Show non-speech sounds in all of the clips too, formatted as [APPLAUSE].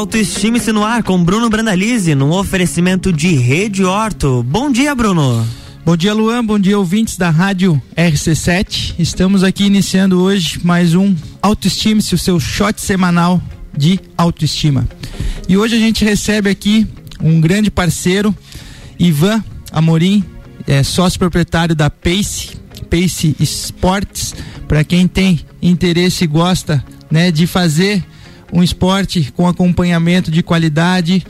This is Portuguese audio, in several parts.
Autoestime-se no ar com Bruno Brandalize, num oferecimento de Rede Horto. Bom dia, Bruno. Bom dia, Luan. Bom dia, ouvintes da Rádio RC7. Estamos aqui iniciando hoje mais um Autoestime-se, o seu shot semanal de autoestima. E hoje a gente recebe aqui um grande parceiro, Ivan Amorim, é sócio proprietário da Pace, Pace Sports. Para quem tem interesse e gosta né, de fazer um esporte com acompanhamento de qualidade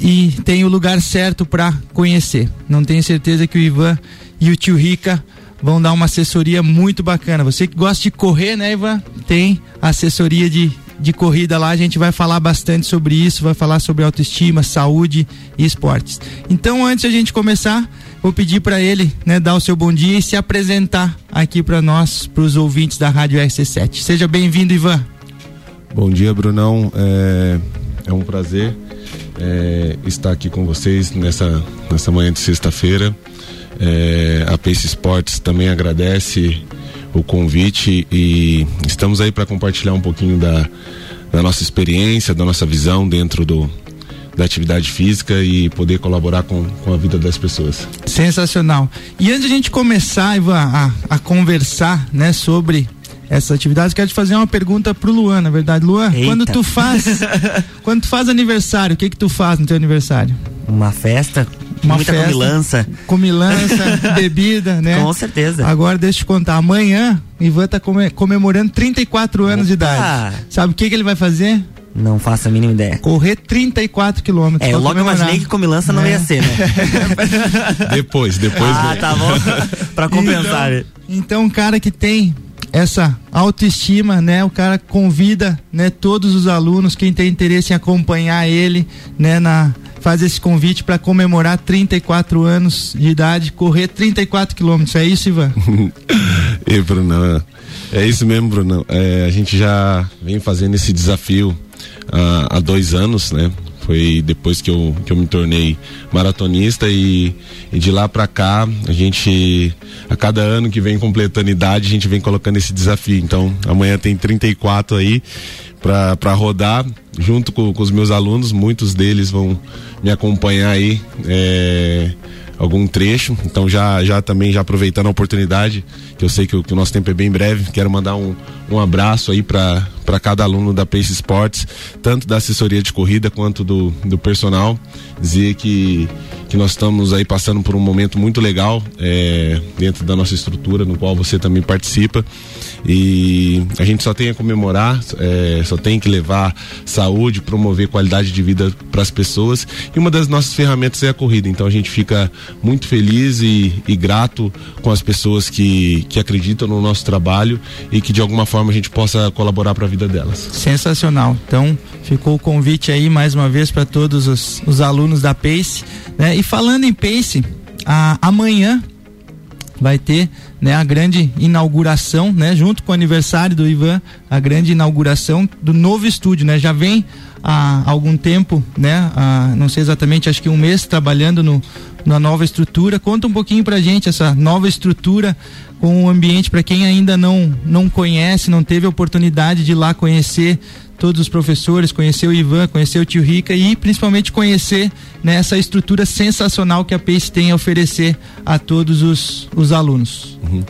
e tem o lugar certo para conhecer. Não tenho certeza que o Ivan e o tio Rica vão dar uma assessoria muito bacana. Você que gosta de correr, né, Ivan? Tem assessoria de, de corrida lá. A gente vai falar bastante sobre isso, vai falar sobre autoestima, saúde e esportes. Então, antes a gente começar, vou pedir para ele, né, dar o seu bom dia e se apresentar aqui para nós, para os ouvintes da Rádio RC7. Seja bem-vindo, Ivan. Bom dia, Brunão. É, é um prazer é, estar aqui com vocês nessa, nessa manhã de sexta-feira. É, a Pace Sports também agradece o convite e estamos aí para compartilhar um pouquinho da, da nossa experiência, da nossa visão dentro do, da atividade física e poder colaborar com, com a vida das pessoas. Sensacional. E antes de a gente começar, Ivan, a, a conversar né, sobre essas atividades. Quero te fazer uma pergunta pro Luan, na verdade. Luan, Eita. quando tu faz [LAUGHS] quando tu faz aniversário, o que que tu faz no teu aniversário? Uma festa, uma muita festa, comilança. Comilança, [LAUGHS] bebida, né? Com certeza. Agora deixa eu te contar, amanhã Ivan tá comemorando 34 anos Opa. de idade. Sabe o que que ele vai fazer? Não faço a mínima ideia. Correr 34 quilômetros. É, eu logo imaginei que comilança não é. ia ser, né? [LAUGHS] depois, depois. Ah, tá bom. pra compensar. Então, então, um cara que tem essa autoestima, né? O cara convida, né, todos os alunos, quem tem interesse em acompanhar ele, né, na faz esse convite para comemorar 34 anos de idade, correr 34 quilômetros. É isso, Ivan? [LAUGHS] e Bruno, é isso mesmo, Bruno. É, a gente já vem fazendo esse desafio há, há dois anos, né? Foi depois que eu, que eu me tornei maratonista e, e de lá para cá a gente a cada ano que vem completando idade a gente vem colocando esse desafio. Então amanhã tem 34 aí para rodar junto com, com, os meus alunos. Muitos deles vão me acompanhar aí. É, algum trecho. Então já, já também já aproveitando a oportunidade, que eu sei que o, que o nosso tempo é bem breve, quero mandar um, um abraço aí para cada aluno da Pace Sports, tanto da assessoria de corrida quanto do, do personal. Dizer que, que nós estamos aí passando por um momento muito legal é, dentro da nossa estrutura, no qual você também participa. E a gente só tem a comemorar, é, só tem que levar saúde, promover qualidade de vida para as pessoas. E uma das nossas ferramentas é a corrida. Então a gente fica muito feliz e, e grato com as pessoas que, que acreditam no nosso trabalho e que de alguma forma a gente possa colaborar para a vida delas. Sensacional. Então ficou o convite aí mais uma vez para todos os, os, alunos da Pace. Né? E falando em Pace, a, amanhã vai ter né, a grande inauguração, né, junto com o aniversário do Ivan, a grande inauguração do novo estúdio, né? Já vem há algum tempo, né? Há, não sei exatamente, acho que um mês trabalhando no, na nova estrutura. Conta um pouquinho pra gente essa nova estrutura com o ambiente para quem ainda não não conhece, não teve a oportunidade de ir lá conhecer todos os professores, conhecer o Ivan, conhecer o tio Rica e principalmente conhecer né, essa estrutura sensacional que a PACE tem a oferecer a todos os, os alunos. Uhum.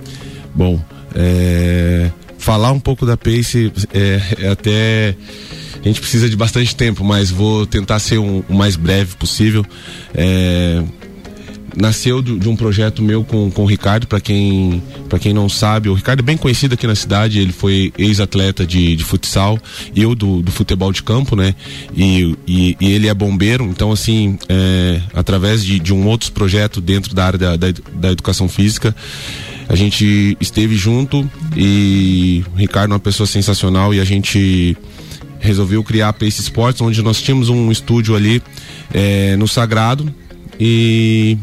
Bom, é, falar um pouco da PACE é, é, até. A gente precisa de bastante tempo, mas vou tentar ser um, o mais breve possível. É, nasceu de, de, um projeto meu com, com o Ricardo, para quem, quem não sabe, o Ricardo é bem conhecido aqui na cidade, ele foi ex-atleta de, de futsal, eu do, do futebol de campo, né? E, e, e ele é bombeiro, então assim, é, através de, de um outro projeto dentro da área da, da, da educação física, a gente esteve junto e o Ricardo é uma pessoa sensacional e a gente resolveu criar a Pace Sports, onde nós tínhamos um estúdio ali é, no Sagrado, e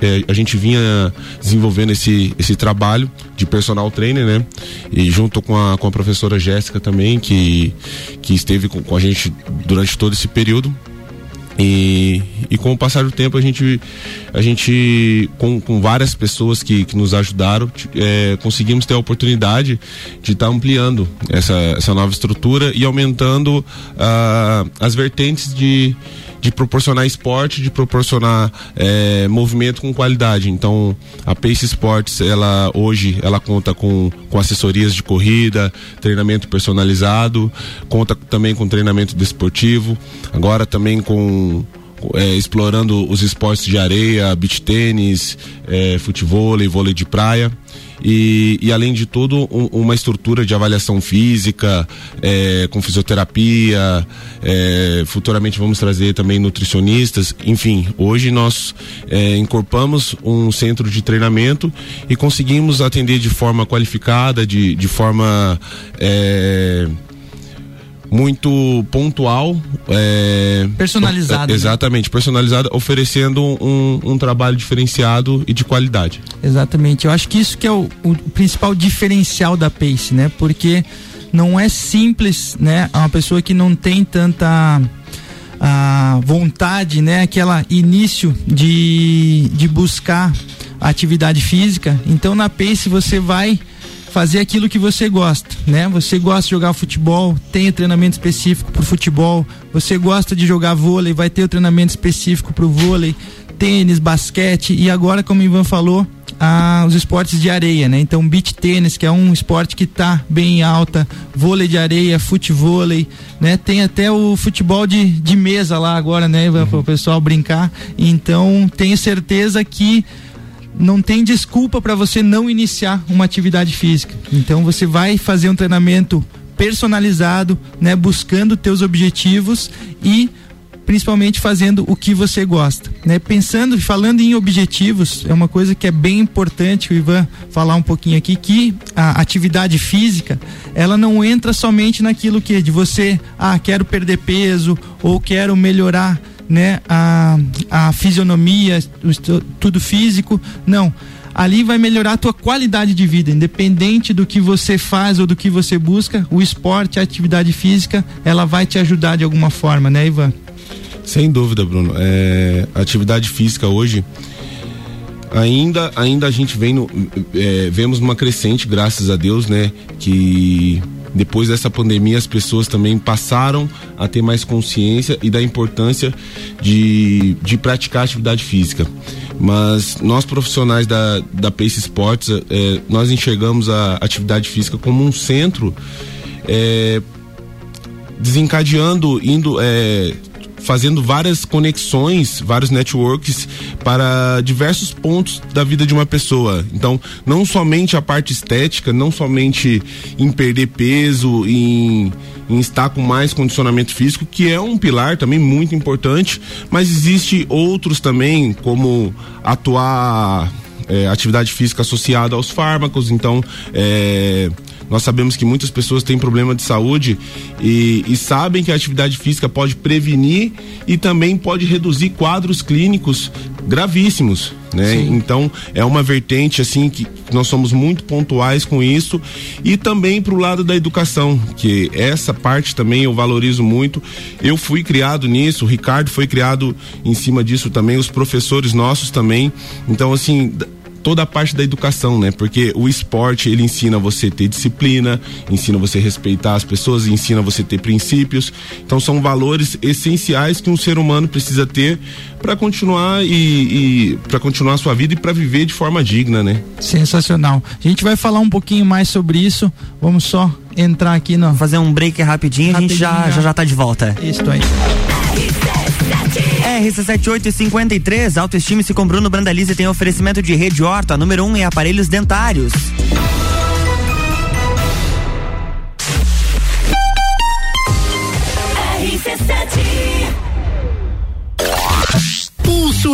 é, a gente vinha desenvolvendo esse, esse trabalho de personal trainer, né? E junto com a, com a professora Jéssica também, que, que esteve com, com a gente durante todo esse período. E, e com o passar do tempo a gente, a gente com, com várias pessoas que, que nos ajudaram, é, conseguimos ter a oportunidade de estar tá ampliando essa, essa nova estrutura e aumentando uh, as vertentes de, de proporcionar esporte, de proporcionar é, movimento com qualidade. Então, a Pace Sports, ela hoje, ela conta com, com assessorias de corrida, treinamento personalizado, conta também com treinamento desportivo, agora também com é, explorando os esportes de areia, beach tênis, é, futebol vôlei de praia e, e além de tudo um, uma estrutura de avaliação física é, com fisioterapia é, futuramente vamos trazer também nutricionistas. Enfim hoje nós é, incorporamos um centro de treinamento e conseguimos atender de forma qualificada de, de forma é, muito pontual. É, personalizado. É, exatamente, né? personalizado, oferecendo um, um, trabalho diferenciado e de qualidade. Exatamente. Eu acho que isso que é o, o principal diferencial da Pace, né? Porque não é simples, né? Uma pessoa que não tem tanta a vontade, né? Aquela início de, de buscar atividade física. Então na Pace você vai fazer aquilo que você gosta, né? Você gosta de jogar futebol, tem treinamento específico para futebol. Você gosta de jogar vôlei, vai ter o treinamento específico para o vôlei, tênis, basquete e agora, como o Ivan falou, ah, os esportes de areia, né? Então, beach tênis, que é um esporte que está bem alta, vôlei de areia, futevôlei, né? Tem até o futebol de, de mesa lá agora, né? Para o pessoal brincar. Então, tenho certeza que não tem desculpa para você não iniciar uma atividade física. Então você vai fazer um treinamento personalizado, né, buscando teus objetivos e principalmente fazendo o que você gosta, né? Pensando, falando em objetivos, é uma coisa que é bem importante o Ivan falar um pouquinho aqui que a atividade física, ela não entra somente naquilo que de você, ah, quero perder peso ou quero melhorar né, a, a fisionomia, o, tudo físico. Não. Ali vai melhorar a tua qualidade de vida, independente do que você faz ou do que você busca, o esporte, a atividade física, ela vai te ajudar de alguma forma, né, Ivan? Sem dúvida, Bruno. É, atividade física hoje ainda ainda a gente vem no, é, vemos uma crescente, graças a Deus, né, que depois dessa pandemia as pessoas também passaram a ter mais consciência e da importância de, de praticar atividade física. Mas nós profissionais da, da Pace Sports, é, nós enxergamos a atividade física como um centro é, desencadeando, indo, é, fazendo várias conexões, vários networks para diversos pontos da vida de uma pessoa. Então, não somente a parte estética, não somente em perder peso, em, em estar com mais condicionamento físico, que é um pilar também muito importante, mas existe outros também, como atuar é, atividade física associada aos fármacos, então é, nós sabemos que muitas pessoas têm problema de saúde e, e, sabem que a atividade física pode prevenir e também pode reduzir quadros clínicos gravíssimos, né? Então é uma vertente assim que nós somos muito pontuais com isso e também para o lado da educação, que essa parte também eu valorizo muito. Eu fui criado nisso, o Ricardo foi criado em cima disso também, os professores nossos também. Então assim toda a parte da educação, né? Porque o esporte, ele ensina você a ter disciplina, ensina você a respeitar as pessoas, ensina você a ter princípios. Então são valores essenciais que um ser humano precisa ter para continuar e, e para continuar a sua vida e para viver de forma digna, né? Sensacional. A gente vai falar um pouquinho mais sobre isso. Vamos só entrar aqui no fazer um break rapidinho, rapidinho a gente já, já já tá de volta. Isso aí. RC7853, autoestima-se com Bruno Brandalize tem oferecimento de rede horta, número 1 um em aparelhos dentários. Pulso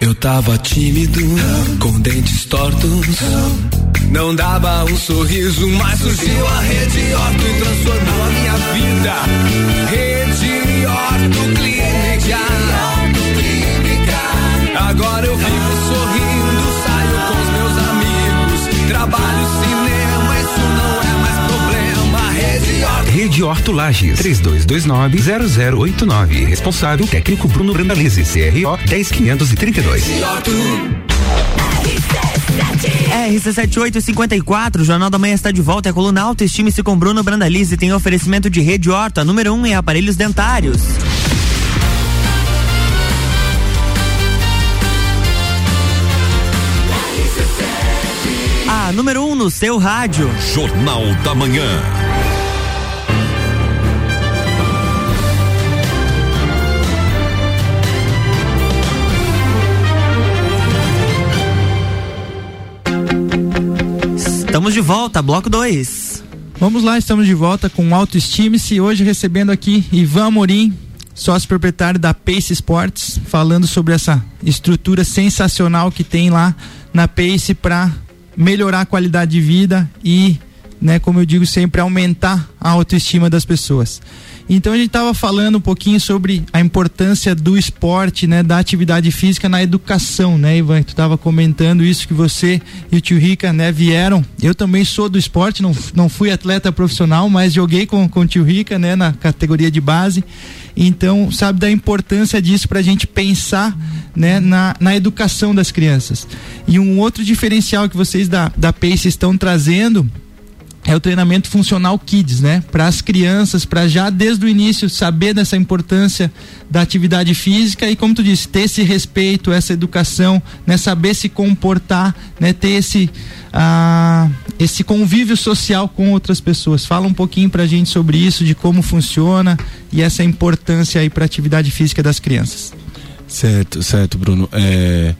eu tava tímido, com dentes tortos. Não dava um sorriso, mas surgiu a Rede Orto e transformou a minha vida. Rede Orto Clínica. Agora eu vivo sorrindo, saio com os meus amigos. Trabalho, cinema, Rede Orto. Horto Lages, 3229-0089. Responsável técnico Bruno Brandalize, CRO 10532. RC7854, Jornal da Manhã está de volta. É a coluna Autoestime-se com Bruno Brandalize tem oferecimento de Rede Horta, número 1 um em aparelhos dentários. A número 1 um no seu rádio. Jornal da Manhã. Estamos de volta, bloco 2. Vamos lá, estamos de volta com Autoestime-se. Hoje recebendo aqui Ivan Amorim, sócio proprietário da Pace Sports, falando sobre essa estrutura sensacional que tem lá na Pace para melhorar a qualidade de vida e, né, como eu digo sempre, aumentar a autoestima das pessoas. Então a gente estava falando um pouquinho sobre a importância do esporte, né, da atividade física na educação, né, Ivan? Tu estava comentando isso que você e o tio Rica, né, vieram. Eu também sou do esporte, não, não fui atleta profissional, mas joguei com, com o tio Rica, né, na categoria de base. Então, sabe da importância disso para a gente pensar, né, na, na educação das crianças. E um outro diferencial que vocês da, da PACE estão trazendo é o treinamento funcional kids, né? Para as crianças, para já desde o início saber dessa importância da atividade física e como tu disse, ter esse respeito, essa educação, né? Saber se comportar, né? Ter esse ah, esse convívio social com outras pessoas. Fala um pouquinho para a gente sobre isso, de como funciona e essa importância aí para a atividade física das crianças. Certo, certo, Bruno. É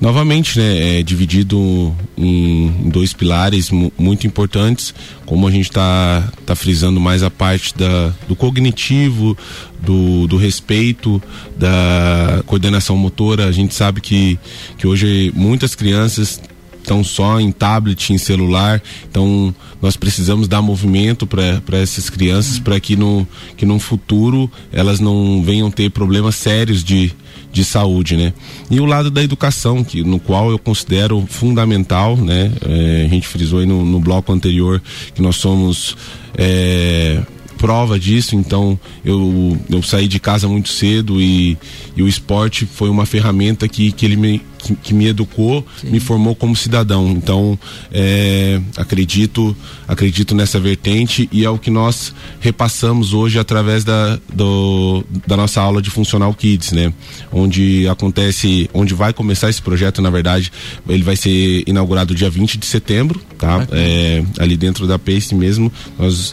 novamente né, é dividido em dois pilares muito importantes, como a gente está tá frisando mais a parte da, do cognitivo, do, do respeito, da coordenação motora. A gente sabe que, que hoje muitas crianças estão só em tablet, em celular. Então, nós precisamos dar movimento para essas crianças para que no, que no futuro elas não venham ter problemas sérios de, de saúde, né? E o lado da educação, que, no qual eu considero fundamental, né? É, a gente frisou aí no, no bloco anterior que nós somos. É, prova disso, então eu, eu saí de casa muito cedo e, e o esporte foi uma ferramenta que, que ele me, que, que me educou, Sim. me formou como cidadão. Então é, acredito acredito nessa vertente e é o que nós repassamos hoje através da, do, da nossa aula de Funcional Kids, né? Onde acontece, onde vai começar esse projeto, na verdade, ele vai ser inaugurado dia 20 de setembro, tá? É, ali dentro da PACE mesmo, nós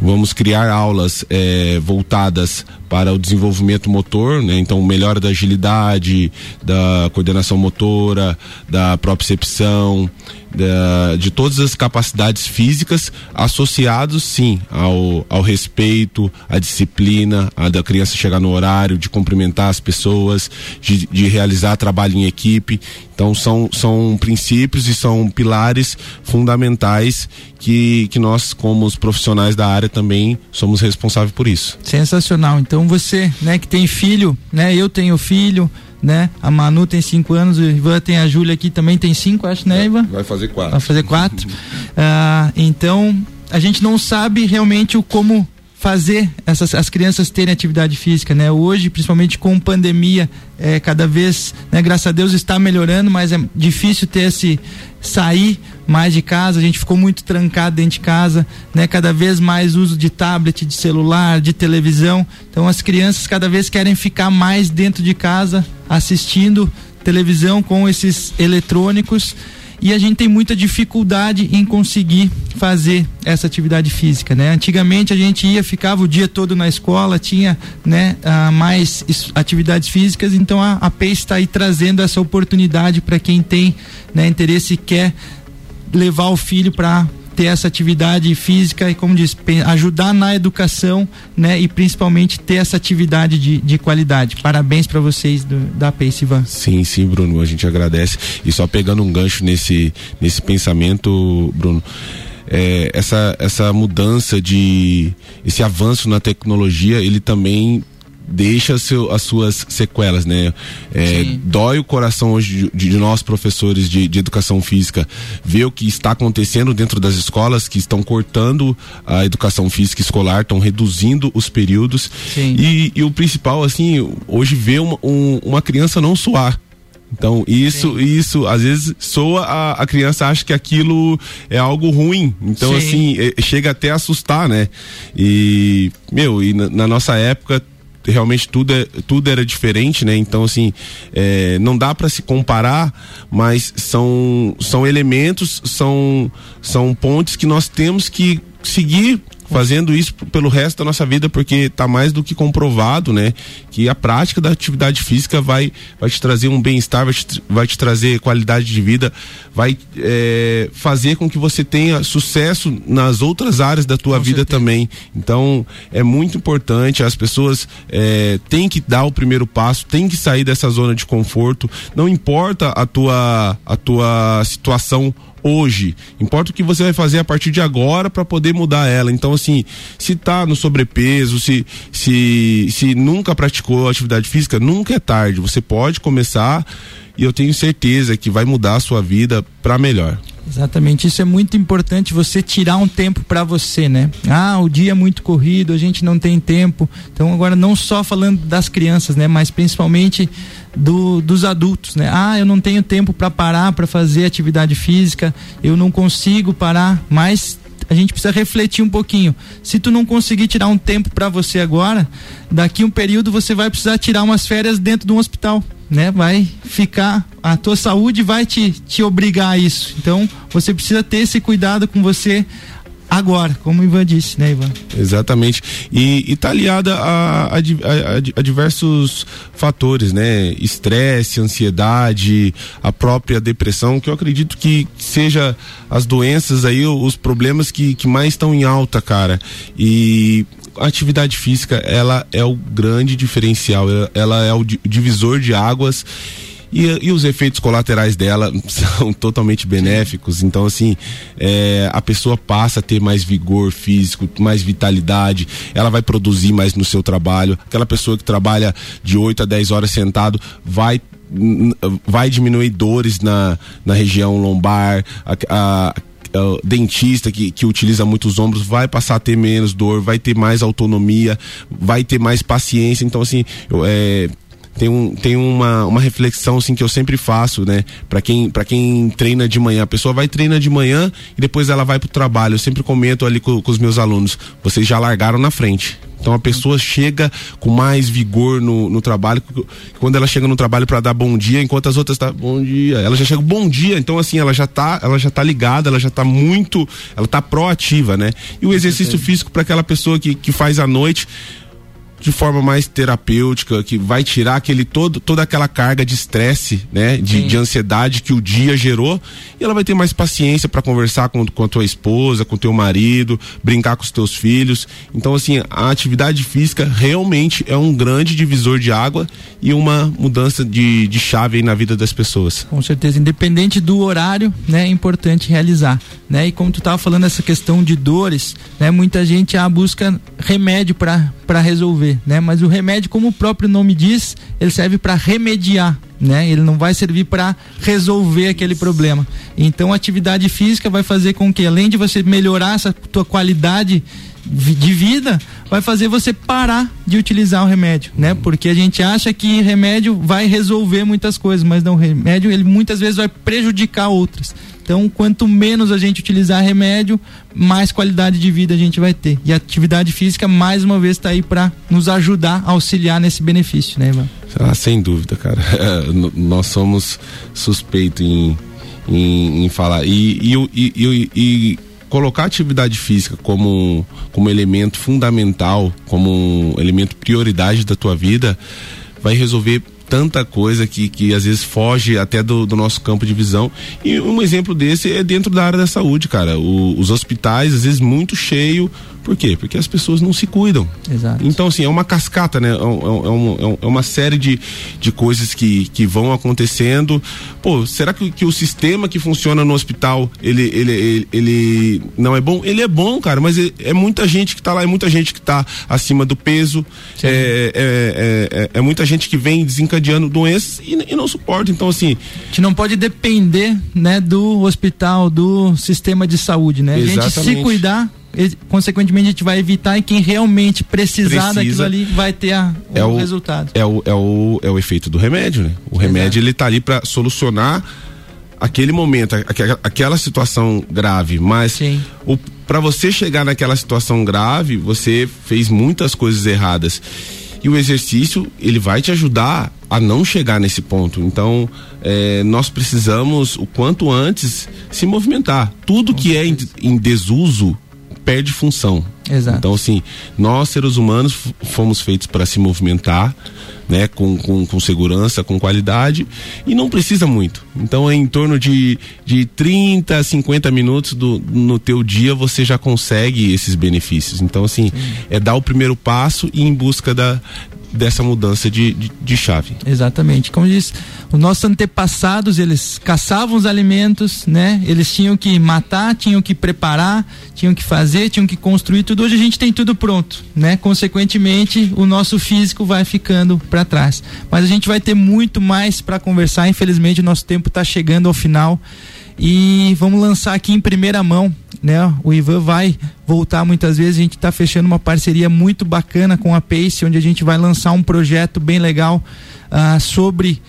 Vamos criar aulas é, voltadas para o desenvolvimento motor, né? então melhora da agilidade, da coordenação motora, da propriocepção, da, de todas as capacidades físicas associados sim ao, ao respeito, à disciplina, a da criança chegar no horário, de cumprimentar as pessoas, de, de realizar trabalho em equipe. Então são, são princípios e são pilares fundamentais que, que nós, como os profissionais da área, também somos responsáveis por isso. Sensacional. Então então você, né, que tem filho, né? Eu tenho filho, né? A Manu tem cinco anos, o Ivan tem a Júlia aqui também tem cinco, acho, né, Ivan? Vai fazer quatro. Vai fazer quatro. [LAUGHS] ah, então, a gente não sabe realmente o como fazer essas as crianças terem atividade física, né? Hoje, principalmente com pandemia, é, cada vez, né, graças a Deus está melhorando, mas é difícil ter esse sair mais de casa, a gente ficou muito trancado dentro de casa, né? Cada vez mais uso de tablet, de celular, de televisão. Então as crianças cada vez querem ficar mais dentro de casa assistindo televisão com esses eletrônicos e a gente tem muita dificuldade em conseguir fazer essa atividade física, né? Antigamente a gente ia, ficava o dia todo na escola, tinha, né, uh, mais atividades físicas, então a, a está aí trazendo essa oportunidade para quem tem, né, interesse e quer levar o filho para ter essa atividade física e, como diz, ajudar na educação, né? E principalmente ter essa atividade de, de qualidade. Parabéns para vocês do, da Pace Van. Sim, sim, Bruno, a gente agradece. E só pegando um gancho nesse, nesse pensamento, Bruno. É, essa, essa mudança de esse avanço na tecnologia ele também deixa seu, as suas sequelas, né? É, dói o coração hoje de, de nós, professores de, de, educação física, ver o que está acontecendo dentro das escolas, que estão cortando a educação física escolar, estão reduzindo os períodos. E, e, o principal, assim, hoje ver uma, um, uma criança não suar. Então, isso, Sim. isso, às vezes soa a, a criança acha que aquilo é algo ruim. Então, Sim. assim, é, chega até a assustar, né? E, meu, e na, na nossa época realmente tudo, é, tudo era diferente, né? Então, assim, é, não dá para se comparar, mas são, são elementos, são, são pontes que nós temos que seguir fazendo isso pelo resto da nossa vida, porque está mais do que comprovado, né? Que a prática da atividade física vai, vai te trazer um bem-estar, vai te, vai te trazer qualidade de vida, vai é, fazer com que você tenha sucesso nas outras áreas da tua com vida certeza. também. Então, é muito importante, as pessoas é, têm que dar o primeiro passo, têm que sair dessa zona de conforto, não importa a tua, a tua situação hoje. Importa o que você vai fazer a partir de agora para poder mudar ela. Então, assim, se tá no sobrepeso, se, se, se nunca praticou atividade física, nunca é tarde. Você pode começar e eu tenho certeza que vai mudar a sua vida para melhor. Exatamente, isso é muito importante você tirar um tempo para você, né? Ah, o dia é muito corrido, a gente não tem tempo. Então agora não só falando das crianças, né, mas principalmente do, dos adultos, né? Ah, eu não tenho tempo para parar para fazer atividade física, eu não consigo parar, mas a gente precisa refletir um pouquinho. Se tu não conseguir tirar um tempo para você agora, daqui um período você vai precisar tirar umas férias dentro de um hospital né, vai ficar, a tua saúde vai te, te obrigar a isso. Então, você precisa ter esse cuidado com você agora, como o Ivan disse, né, Ivan? Exatamente. E, está aliada a, a, a, diversos fatores, né? Estresse, ansiedade, a própria depressão, que eu acredito que seja as doenças aí, os problemas que, que mais estão em alta, cara. E a atividade física, ela é o grande diferencial, ela é o divisor de águas e, e, os efeitos colaterais dela [LAUGHS] são totalmente benéficos. Então, assim, é, a pessoa passa a ter mais vigor físico, mais vitalidade, ela vai produzir mais no seu trabalho. Aquela pessoa que trabalha de 8 a 10 horas sentado vai vai diminuir dores na, na região lombar, a, a dentista que, que utiliza muitos ombros vai passar a ter menos dor, vai ter mais autonomia, vai ter mais paciência. Então, assim, eu, é, tem, um, tem uma, uma reflexão assim que eu sempre faço, né? Para quem para quem treina de manhã, a pessoa vai treina de manhã e depois ela vai pro trabalho. Eu sempre comento ali com, com os meus alunos, vocês já largaram na frente. Então a pessoa chega com mais vigor no, no trabalho. Quando ela chega no trabalho para dar bom dia, enquanto as outras tá bom dia, ela já chega bom dia. Então assim, ela já tá, ela já tá ligada, ela já tá muito, ela tá proativa, né? E o exercício físico para aquela pessoa que, que faz à noite, de forma mais terapêutica, que vai tirar aquele todo, toda aquela carga de estresse, né, de, de, ansiedade que o dia gerou, e ela vai ter mais paciência para conversar com, com a tua esposa, com o teu marido, brincar com os teus filhos. Então, assim, a atividade física realmente é um grande divisor de água e uma mudança de, de chave aí na vida das pessoas. Com certeza, independente do horário, né, é importante realizar, né? E como tu estava falando essa questão de dores, né, muita gente a busca remédio para para resolver, né? Mas o remédio, como o próprio nome diz, ele serve para remediar né? Ele não vai servir para resolver aquele problema. Então, a atividade física vai fazer com que, além de você melhorar essa tua qualidade de vida vai fazer você parar de utilizar o remédio, né? Porque a gente acha que remédio vai resolver muitas coisas, mas não, o remédio ele muitas vezes vai prejudicar outras. Então, quanto menos a gente utilizar remédio, mais qualidade de vida a gente vai ter. E a atividade física, mais uma vez, está aí para nos ajudar, auxiliar nesse benefício, né, Ivan? Ah, sem dúvida, cara. [LAUGHS] Nós somos suspeitos em, em, em falar. E, e, e, e colocar a atividade física como, como elemento fundamental, como elemento prioridade da tua vida, vai resolver tanta coisa que, que às vezes foge até do, do nosso campo de visão. E um exemplo desse é dentro da área da saúde, cara. O, os hospitais, às vezes, muito cheio. Por quê? Porque as pessoas não se cuidam. Exato. Então, assim, é uma cascata, né? É, é, é, é uma série de, de coisas que, que vão acontecendo. Pô, será que, que o sistema que funciona no hospital, ele, ele, ele, ele não é bom? Ele é bom, cara, mas é, é muita gente que tá lá, é muita gente que tá acima do peso, é, é, é, é, muita gente que vem desencadeando doenças e, e não suporta. Então, assim. A gente não pode depender, né, do hospital, do sistema de saúde, né? Exatamente. A gente se cuidar consequentemente a gente vai evitar e quem realmente precisar Precisa. daquilo ali vai ter a, o, é o, resultado. É o, é, o, é o efeito do remédio, né? O remédio Exato. ele tá ali para solucionar aquele momento, aquela, situação grave, mas para você chegar naquela situação grave, você fez muitas coisas erradas. E o exercício, ele vai te ajudar a não chegar nesse ponto. Então, é, nós precisamos, o quanto antes, se movimentar. Tudo que é em, em desuso, perde função. Exato. Então, assim, nós seres humanos fomos feitos para se movimentar, né, com, com, com, segurança, com qualidade, e não precisa muito. Então, é em torno de, de 30, 50 minutos do, no teu dia você já consegue esses benefícios. Então, assim, Sim. é dar o primeiro passo e ir em busca da, dessa mudança de, de, de, chave. Exatamente. Como diz, os nossos antepassados, eles caçavam os alimentos, né? Eles tinham que matar, tinham que preparar, tinham que fazer, tinham que construir tudo. Hoje a gente tem tudo pronto, né? Consequentemente, o nosso físico vai ficando para trás. Mas a gente vai ter muito mais para conversar. Infelizmente, o nosso tempo está chegando ao final. E vamos lançar aqui em primeira mão, né? O Ivan vai voltar muitas vezes. A gente está fechando uma parceria muito bacana com a Pace, onde a gente vai lançar um projeto bem legal uh, sobre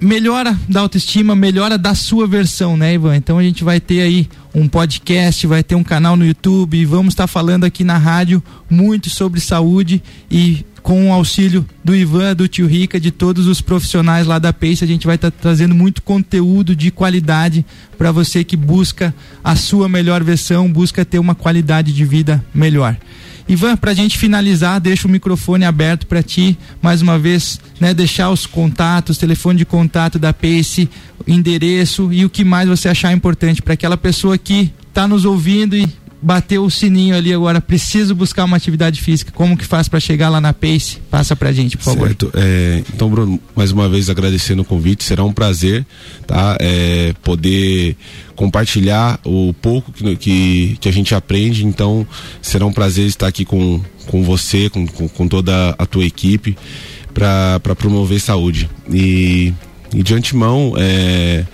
melhora da autoestima, melhora da sua versão, né, Ivan? Então a gente vai ter aí um podcast, vai ter um canal no YouTube, vamos estar tá falando aqui na rádio muito sobre saúde e com o auxílio do Ivan, do Tio Rica, de todos os profissionais lá da Pace, a gente vai estar tá trazendo muito conteúdo de qualidade para você que busca a sua melhor versão, busca ter uma qualidade de vida melhor. Ivan, para a gente finalizar, deixa o microfone aberto para ti, mais uma vez, né, deixar os contatos, telefone de contato da Pace, endereço e o que mais você achar importante para aquela pessoa que está nos ouvindo e bateu o sininho ali agora, preciso buscar uma atividade física, como que faz para chegar lá na Pace? Passa pra gente, por favor. Certo. É, então, Bruno, mais uma vez agradecendo o convite, será um prazer, tá? É, poder compartilhar o pouco que, que, que, a gente aprende, então será um prazer estar aqui com, com você, com, com, com toda a tua equipe para promover saúde. E, e de antemão, é,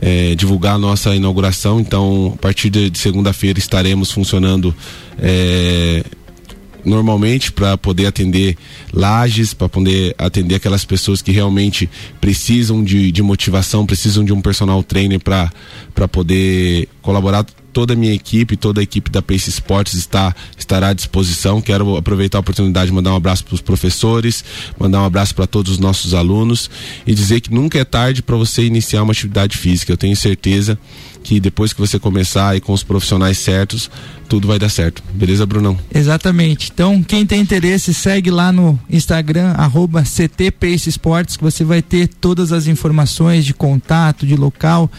é, divulgar a nossa inauguração. Então, a partir de, segunda-feira estaremos funcionando é, normalmente para poder atender lajes, para poder atender aquelas pessoas que realmente precisam de, de motivação, precisam de um personal trainer para poder colaborar toda a minha equipe, toda a equipe da Pace Sports está, estará à disposição. Quero aproveitar a oportunidade de mandar um abraço para os professores, mandar um abraço para todos os nossos alunos e dizer que nunca é tarde para você iniciar uma atividade física. Eu tenho certeza que depois que você começar e com os profissionais certos, tudo vai dar certo. Beleza, Brunão? Exatamente. Então, quem tem interesse, segue lá no Instagram, arroba CTPace Esportes, que você vai ter todas as informações de contato, de local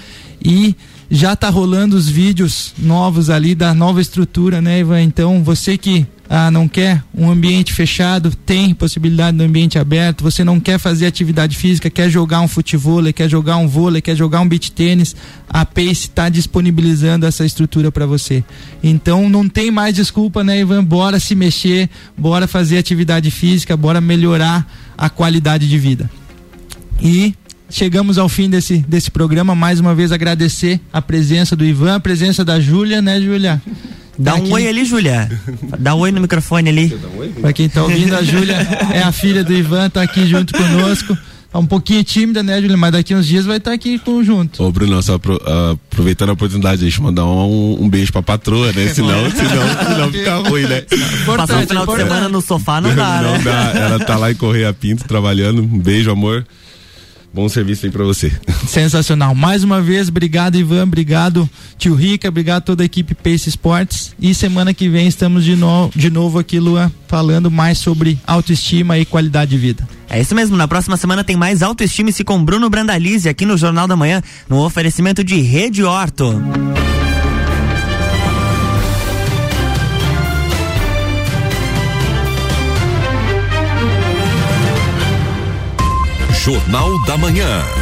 e já tá rolando os vídeos novos ali da nova estrutura, né, Ivan? Então, você que ah, não quer um ambiente fechado, tem possibilidade no ambiente aberto, você não quer fazer atividade física, quer jogar um futebol, quer jogar um vôlei, quer jogar um beach tênis, a Pace está disponibilizando essa estrutura para você. Então não tem mais desculpa, né, Ivan? Bora se mexer, bora fazer atividade física, bora melhorar a qualidade de vida. E chegamos ao fim desse, desse programa. Mais uma vez agradecer a presença do Ivan, a presença da Júlia, né, Júlia? Dá um oi ali, Júlia. Dá um oi no microfone ali. Pra quem tá ouvindo, a Júlia [LAUGHS] é a filha do Ivan, tá aqui junto conosco. Tá um pouquinho tímida, né, Júlia? Mas daqui uns dias vai estar tá aqui junto. Ô, Bruno, só apro aproveitando a oportunidade, deixa eu mandar um, um beijo pra patroa, né? [LAUGHS] Senão, senão, senão fica ruim, né? Passar um final de semana no sofá não dá, não né? dá. Ela tá lá em Correia Pinto trabalhando. Um beijo, amor. Bom serviço aí pra você. [LAUGHS] Sensacional. Mais uma vez, obrigado, Ivan. Obrigado, tio Rica. Obrigado toda a equipe Pace Sports. E semana que vem estamos de, no, de novo aqui, Luan, falando mais sobre autoestima e qualidade de vida. É isso mesmo. Na próxima semana tem mais autoestima-se com Bruno Brandalize aqui no Jornal da Manhã, no oferecimento de Rede Horto. Jornal da Manhã.